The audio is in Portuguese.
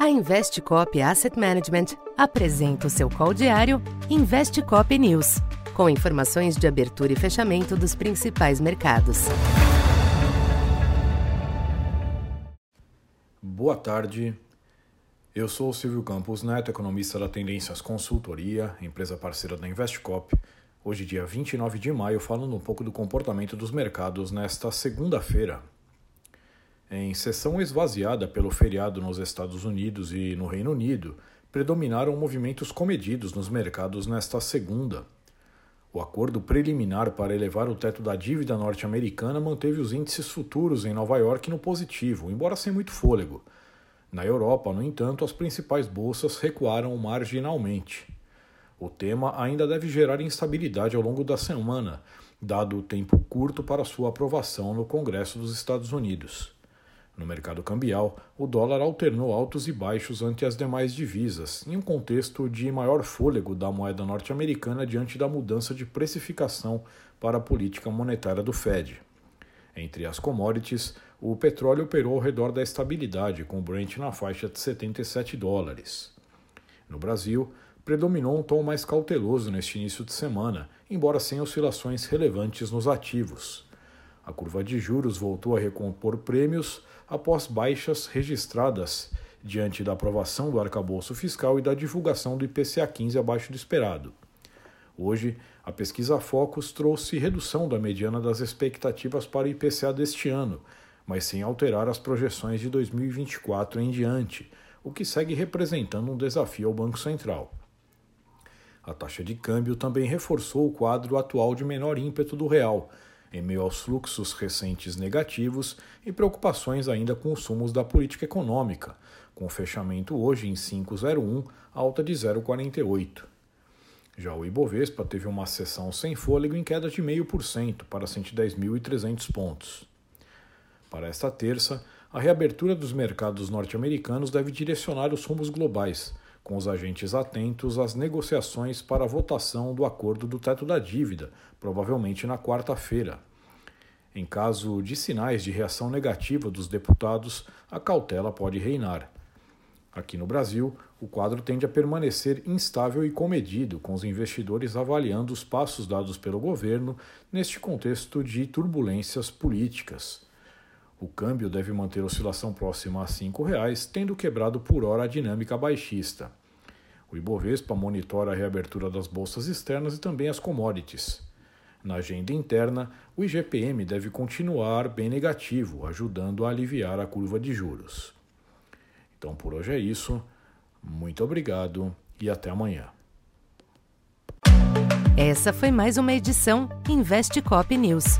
A Investcop Asset Management apresenta o seu call diário Investcop News, com informações de abertura e fechamento dos principais mercados. Boa tarde. Eu sou o Silvio Campos Neto, economista da Tendências Consultoria, empresa parceira da Investcop. Hoje, dia 29 de maio, falando um pouco do comportamento dos mercados nesta segunda-feira, em sessão esvaziada pelo feriado nos Estados Unidos e no Reino Unido, predominaram movimentos comedidos nos mercados nesta segunda. O acordo preliminar para elevar o teto da dívida norte-americana manteve os índices futuros em Nova York no positivo, embora sem muito fôlego. Na Europa, no entanto, as principais bolsas recuaram marginalmente. O tema ainda deve gerar instabilidade ao longo da semana, dado o tempo curto para sua aprovação no Congresso dos Estados Unidos. No mercado cambial, o dólar alternou altos e baixos ante as demais divisas, em um contexto de maior fôlego da moeda norte-americana diante da mudança de precificação para a política monetária do Fed. Entre as commodities, o petróleo operou ao redor da estabilidade, com o Brent na faixa de 77 dólares. No Brasil, predominou um tom mais cauteloso neste início de semana, embora sem oscilações relevantes nos ativos. A curva de juros voltou a recompor prêmios após baixas registradas diante da aprovação do arcabouço fiscal e da divulgação do IPCA 15 abaixo do esperado. Hoje, a pesquisa Focus trouxe redução da mediana das expectativas para o IPCA deste ano, mas sem alterar as projeções de 2024 em diante, o que segue representando um desafio ao Banco Central. A taxa de câmbio também reforçou o quadro atual de menor ímpeto do real, em meio aos fluxos recentes negativos e preocupações ainda com os sumos da política econômica, com o fechamento hoje em 5,01, alta de 0,48. Já o Ibovespa teve uma sessão sem fôlego em queda de 0,5% para 110.300 pontos. Para esta terça, a reabertura dos mercados norte-americanos deve direcionar os rumos globais, com os agentes atentos às negociações para a votação do acordo do teto da dívida, provavelmente na quarta-feira. Em caso de sinais de reação negativa dos deputados, a cautela pode reinar. Aqui no Brasil, o quadro tende a permanecer instável e comedido, com os investidores avaliando os passos dados pelo governo neste contexto de turbulências políticas. O câmbio deve manter oscilação próxima a R$ 5,00, tendo quebrado por hora a dinâmica baixista. O Ibovespa monitora a reabertura das bolsas externas e também as commodities. Na agenda interna, o IGPM deve continuar bem negativo, ajudando a aliviar a curva de juros. Então por hoje é isso. Muito obrigado e até amanhã. Essa foi mais uma edição Investe Cop News.